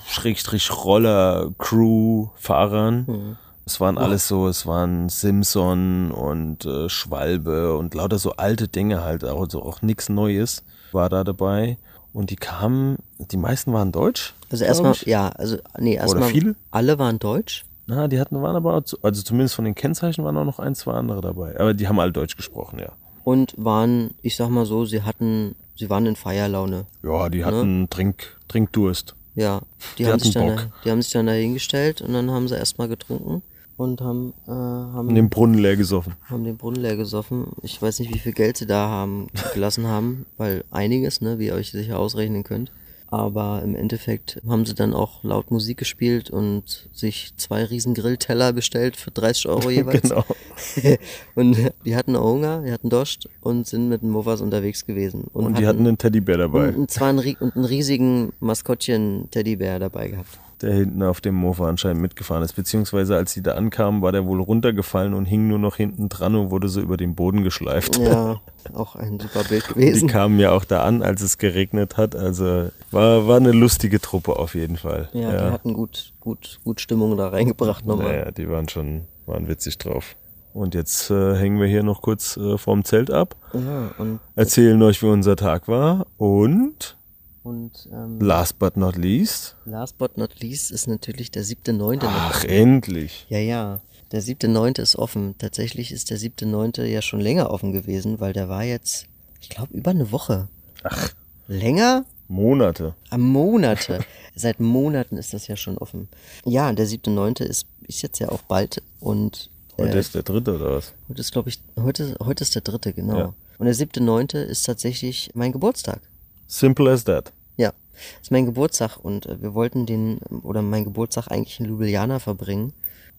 Schrägstrich Roller, Crew, Fahrern. Es waren alles so, es waren Simpson und äh, Schwalbe und lauter so alte Dinge halt, also auch nichts Neues war da dabei. Und die kamen, die meisten waren deutsch. Also erstmal, ja, also nee, erstmal alle waren deutsch. Na, die hatten, waren aber, also zumindest von den Kennzeichen waren auch noch ein, zwei andere dabei. Aber die haben alle Deutsch gesprochen, ja. und waren, ich sag mal so, sie hatten, sie waren in Feierlaune. Ja, die hatten Trink, Trinkdurst. Ja, die, Die haben sich dann, Bock. die haben sich dann da hingestellt und dann haben sie erstmal getrunken und haben, äh, haben, den Brunnen leer gesoffen. haben den Brunnen leer gesoffen. Ich weiß nicht, wie viel Geld sie da haben gelassen haben, weil einiges, ne, wie ihr euch sicher ausrechnen könnt. Aber im Endeffekt haben sie dann auch laut Musik gespielt und sich zwei riesen Grillteller bestellt für 30 Euro jeweils. Genau. Und die hatten auch Hunger, die hatten Durst und sind mit den Movas unterwegs gewesen. Und die hatten einen Teddybär dabei, und, und zwar einen, und einen riesigen Maskottchen-Teddybär dabei gehabt. Der hinten auf dem Mofa anscheinend mitgefahren ist. Beziehungsweise als sie da ankamen, war der wohl runtergefallen und hing nur noch hinten dran und wurde so über den Boden geschleift. Ja, auch ein super Bild Die gewesen. kamen ja auch da an, als es geregnet hat. Also war, war eine lustige Truppe auf jeden Fall. Ja, die hatten gut, gut, gut Stimmung da reingebracht nochmal. Naja, die waren schon, waren witzig drauf. Und jetzt äh, hängen wir hier noch kurz äh, vorm Zelt ab, Ja, und, erzählen euch, wie unser Tag war und und ähm, last but not least, last but not least ist natürlich der siebte Neunte. ach endlich. Ja, ja. Der siebte Neunte ist offen. Tatsächlich ist der siebte Neunte ja schon länger offen gewesen, weil der war jetzt, ich glaube, über eine Woche. Ach, Länger? Monate. Am Monate. Seit Monaten ist das ja schon offen. Ja, der siebte Neunte ist, ist jetzt ja auch bald und Heute äh, ist der dritte oder was? heute ist, glaube ich, heute, heute ist der dritte, genau. Ja. Und der siebte Neunte ist tatsächlich mein Geburtstag. Simple as that. Ja, ist mein Geburtstag und äh, wir wollten den, oder mein Geburtstag eigentlich in Ljubljana verbringen.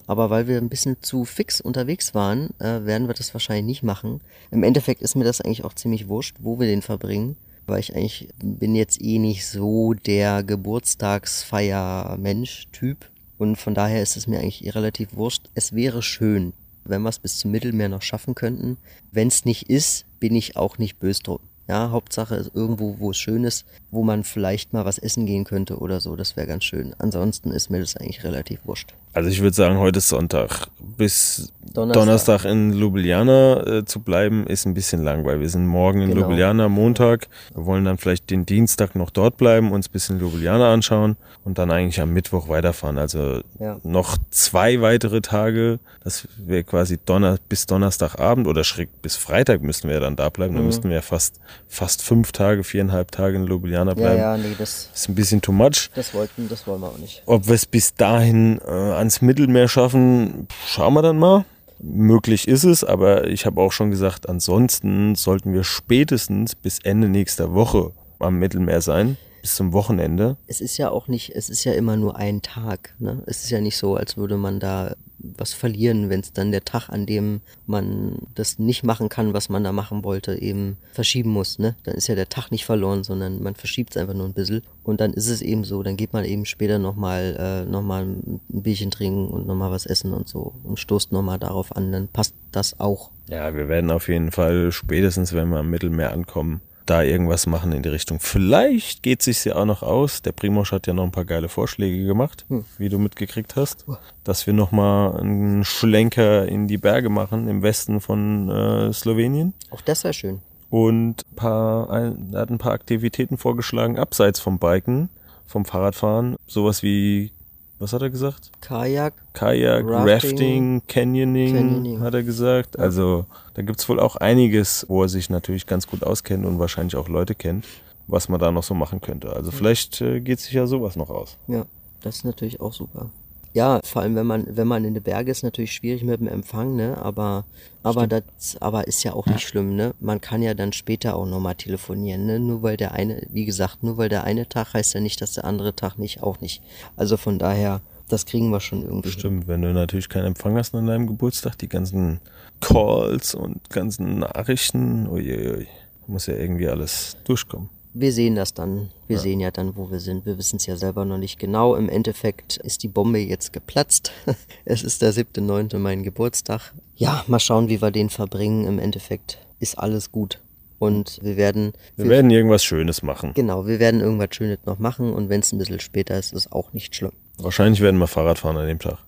Aber weil wir ein bisschen zu fix unterwegs waren, äh, werden wir das wahrscheinlich nicht machen. Im Endeffekt ist mir das eigentlich auch ziemlich wurscht, wo wir den verbringen. Weil ich eigentlich bin jetzt eh nicht so der Geburtstagsfeier-Mensch-Typ. Und von daher ist es mir eigentlich relativ wurscht. Es wäre schön, wenn wir es bis zum Mittelmeer noch schaffen könnten. Wenn es nicht ist, bin ich auch nicht böse drum. Ja, Hauptsache ist irgendwo, wo es schön ist, wo man vielleicht mal was essen gehen könnte oder so. Das wäre ganz schön. Ansonsten ist mir das eigentlich relativ wurscht. Also ich würde sagen, heute ist Sonntag. Bis Donnerstag. Donnerstag, in Ljubljana äh, zu bleiben, ist ein bisschen lang, weil wir sind morgen in Genau. Ljubljana, Montag. Wir wollen dann vielleicht den Dienstag noch dort bleiben, uns ein bisschen Ljubljana anschauen und dann eigentlich am Mittwoch weiterfahren. Also Ja. noch zwei weitere Tage, das wäre quasi Donner bis Donnerstagabend oder schräg bis Freitag müssten wir dann da bleiben. Mhm. Dann müssten wir ja fast fast fünf Tage, viereinhalb Tage in Ljubljana Ja, bleiben. ja, nee, das, Ist ein bisschen too much. das wollten, das wollen wir auch nicht. Ob wir es bis dahin äh, ans Mittelmeer schaffen, schauen wir dann mal. Möglich ist es, aber ich habe auch schon gesagt, ansonsten sollten wir spätestens bis Ende nächster Woche am Mittelmeer sein, bis zum Wochenende. Es ist ja auch nicht, es ist ja immer nur ein Tag. Ne? Es ist ja nicht so, als würde man da was verlieren, wenn es dann der Tag, an dem man das nicht machen kann, was man da machen wollte, eben verschieben muss. Ne? Dann ist ja der Tag nicht verloren, sondern man verschiebt es einfach nur ein bisschen. Und dann ist es eben so, dann geht man eben später nochmal äh, noch ein Bierchen trinken und nochmal was essen und so und stoßt nochmal darauf an, dann passt das auch. Ja, wir werden auf jeden Fall spätestens, wenn wir am Mittelmeer ankommen, da irgendwas machen in die Richtung. Vielleicht geht sich's ja auch noch aus. Der Primosch hat ja noch ein paar geile Vorschläge gemacht, wie du mitgekriegt hast, dass wir noch mal einen Schlenker in die Berge machen im Westen von äh, Slowenien Auch das wäre schön. und ein paar, ein, er hat ein paar Aktivitäten vorgeschlagen abseits vom Biken, vom Fahrradfahren, sowas wie was hat er gesagt? Kajak, Kajak, Rafting, Rafting, Canyoning, Canyoning. hat er gesagt. Also da gibt's wohl auch einiges, wo er sich natürlich ganz gut auskennt und wahrscheinlich auch Leute kennt, was man da noch so machen könnte. Also vielleicht äh, geht sich ja sowas noch aus. Ja, das ist natürlich auch super. Ja, vor allem wenn man, wenn man in den Bergen ist, natürlich schwierig mit dem Empfang, ne? Aber, aber das, aber ist ja auch nicht schlimm, ne? Man kann ja dann später auch nochmal telefonieren, ne? Nur weil der eine, wie gesagt, nur weil der eine Tag heißt ja nicht, dass der andere Tag nicht auch nicht. Also von daher, das kriegen wir schon irgendwie. Stimmt, wenn du natürlich keinen Empfang hast an deinem Geburtstag, die ganzen Calls und ganzen Nachrichten, uiuiui, muss ja irgendwie alles durchkommen. Wir sehen das dann. Wir sehen ja dann, wo wir sind. Wir wissen es ja selber noch nicht genau. Im Endeffekt ist die Bombe jetzt geplatzt. es ist der 7.9. mein Geburtstag. Ja, mal schauen, wie wir den verbringen. Im Endeffekt ist alles gut. Und wir werden, Wir werden irgendwas Schönes machen. genau, wir werden irgendwas Schönes noch machen. Und wenn es ein bisschen später ist, ist auch nicht schlimm. Wahrscheinlich werden wir Fahrrad fahren an dem Tag.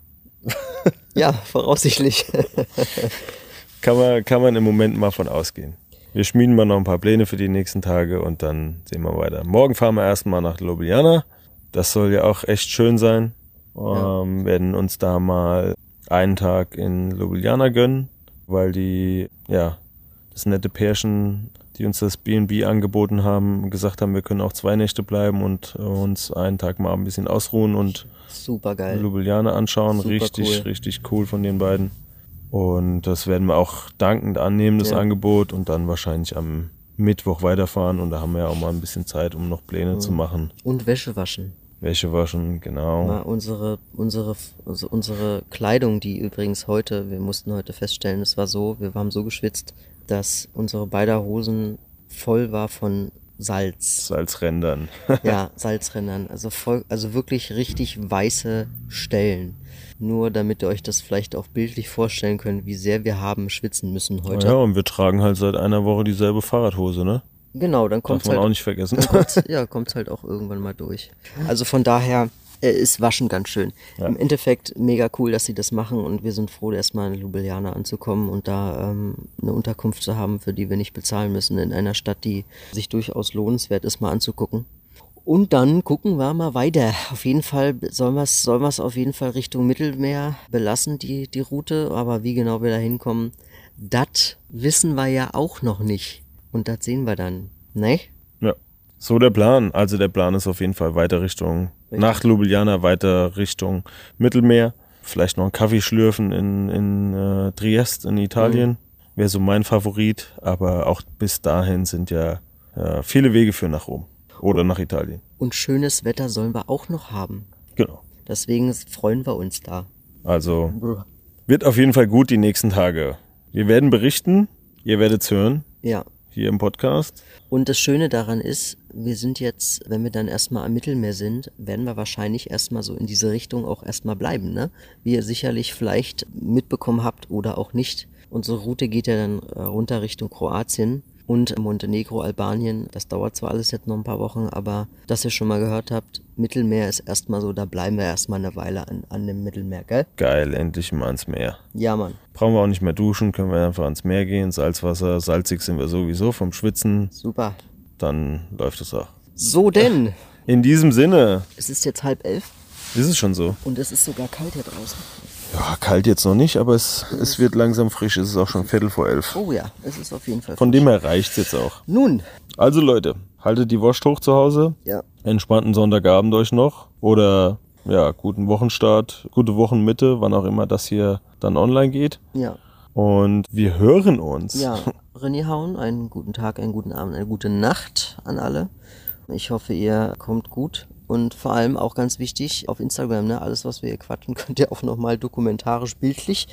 Ja, voraussichtlich. Kann man, kann man im Moment mal von ausgehen. Wir schmieden mal noch ein paar Pläne für die nächsten Tage und dann sehen wir weiter. Morgen fahren wir erstmal nach Ljubljana. Das soll ja auch echt schön sein. Ähm, Werden uns da mal einen Tag in Ljubljana gönnen, weil die, ja, das nette Pärchen, die uns das B&B angeboten haben, gesagt haben, wir können auch zwei Nächte bleiben und uns einen Tag mal ein bisschen ausruhen und Super geil. Ljubljana anschauen. Super richtig, cool. richtig cool von den beiden. Und das werden wir auch dankend annehmen, das Ja. Angebot, und dann wahrscheinlich am Mittwoch weiterfahren. Und da haben wir ja auch mal ein bisschen Zeit, um noch Pläne zu machen. Und Wäsche waschen. Wäsche waschen, genau. Mal unsere, unsere, also unsere Kleidung, die übrigens heute, wir mussten heute feststellen, es war so, wir haben so geschwitzt, dass unsere beider Hosen voll war von Salz. Salzrändern. Ja, Salzrändern. Also voll, also wirklich richtig weiße Stellen. Nur damit ihr euch das vielleicht auch bildlich vorstellen könnt, wie sehr wir haben schwitzen müssen heute. ja, und wir tragen halt seit einer Woche dieselbe Fahrradhose, ne? Genau, dann kommt's man halt, auch nicht vergessen. kommt's, ja, kommt's halt auch irgendwann mal durch. Also von daher äh, ist Waschen ganz schön. Im Endeffekt mega cool, dass sie das machen und wir sind froh, erstmal in Ljubljana anzukommen und da ähm, eine Unterkunft zu haben, für die wir nicht bezahlen müssen, in einer Stadt, die sich durchaus lohnenswert ist, mal anzugucken. Und dann gucken wir mal weiter. Auf jeden Fall sollen wir es sollen wir's auf jeden Fall Richtung Mittelmeer belassen, die, die Route. Aber wie genau wir da hinkommen, das wissen wir ja auch noch nicht. Und das sehen wir dann. Ne? So der Plan. Also der Plan ist auf jeden Fall weiter Richtung, nach Ljubljana weiter Richtung Mittelmeer. Vielleicht noch einen Kaffee schlürfen in, in äh, Triest in Italien. Wäre so mein Favorit. Aber auch bis dahin sind ja äh, viele Wege für nach Rom. Oder nach Italien. Und schönes Wetter sollen wir auch noch haben. Genau. Deswegen freuen wir uns da. Also wird auf jeden Fall gut die nächsten Tage. Wir werden berichten. Ihr werdet's hören. Ja. Hier im Podcast. Und das Schöne daran ist, wir sind jetzt, wenn wir dann erstmal am Mittelmeer sind, werden wir wahrscheinlich erstmal so in diese Richtung auch erstmal bleiben, ne? Wie ihr sicherlich vielleicht mitbekommen habt oder auch nicht. Unsere Route geht ja dann äh, runter Richtung Kroatien und Montenegro, Albanien. Das dauert zwar alles jetzt noch ein paar Wochen, aber dass ihr schon mal gehört habt, Mittelmeer ist erstmal so, da bleiben wir erstmal eine Weile an, an dem Mittelmeer, gell? Geil, endlich mal ans Meer. Ja, Mann. Brauchen wir auch nicht mehr duschen, können wir einfach ans Meer gehen, Salzwasser, salzig sind wir sowieso vom Schwitzen, Super. dann läuft es auch. So denn, In diesem Sinne, es ist jetzt halb elf ist es schon so. und es ist sogar kalt hier draußen. Ja, kalt jetzt noch nicht, aber es, es wird langsam frisch. Es ist auch schon Viertel vor elf. Oh ja, es ist auf jeden Fall. Von dem her reicht's jetzt auch. Nun, Also Leute, haltet die Wurst hoch zu Hause. ja, Entspannten Sonntagabend euch noch. Oder ja, guten Wochenstart, gute Wochenmitte, wann auch immer das hier dann online geht. ja, Und wir hören uns. ja. René Hauen, einen guten Tag, einen guten Abend, eine gute Nacht an alle. Ich hoffe, ihr kommt gut. Und vor allem auch ganz wichtig, auf Instagram, ne, alles, was wir hier quatschen, könnt ihr auch nochmal dokumentarisch, bildlich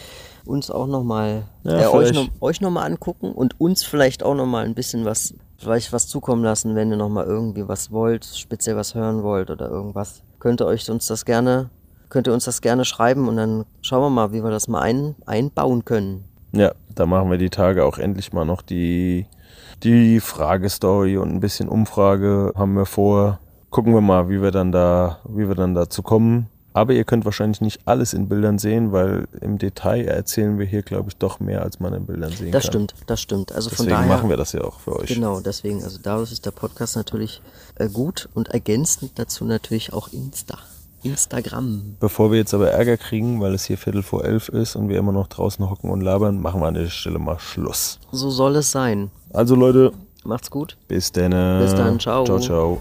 uns auch nochmal, Ja, äh, euch, noch, euch nochmal angucken und uns vielleicht auch nochmal ein bisschen was, vielleicht was zukommen lassen, wenn ihr nochmal irgendwie was wollt, speziell was hören wollt oder irgendwas. Könnt ihr euch uns das gerne, könnt ihr uns das gerne schreiben und dann schauen wir mal, wie wir das mal ein, einbauen können. Ja, da machen wir die Tage auch endlich mal noch die, die Fragestory und ein bisschen Umfrage haben wir vor. Gucken wir mal, wie wir dann da, wie wir dann dazu kommen. Aber ihr könnt wahrscheinlich nicht alles in Bildern sehen, weil im Detail erzählen wir hier, glaube ich, doch mehr, als man in Bildern sehen Das kann. stimmt, das stimmt. Also von Deswegen daher. machen wir das ja auch für euch. Genau, deswegen, also dadurch ist der Podcast natürlich äh, gut und ergänzend dazu natürlich auch Insta. Instagram. Bevor wir jetzt aber Ärger kriegen, weil es hier Viertel vor elf ist und wir immer noch draußen hocken und labern, machen wir an der Stelle mal Schluss. So soll es sein. Also Leute, Macht's gut. bis dann. Bis dann, ciao. Ciao, ciao.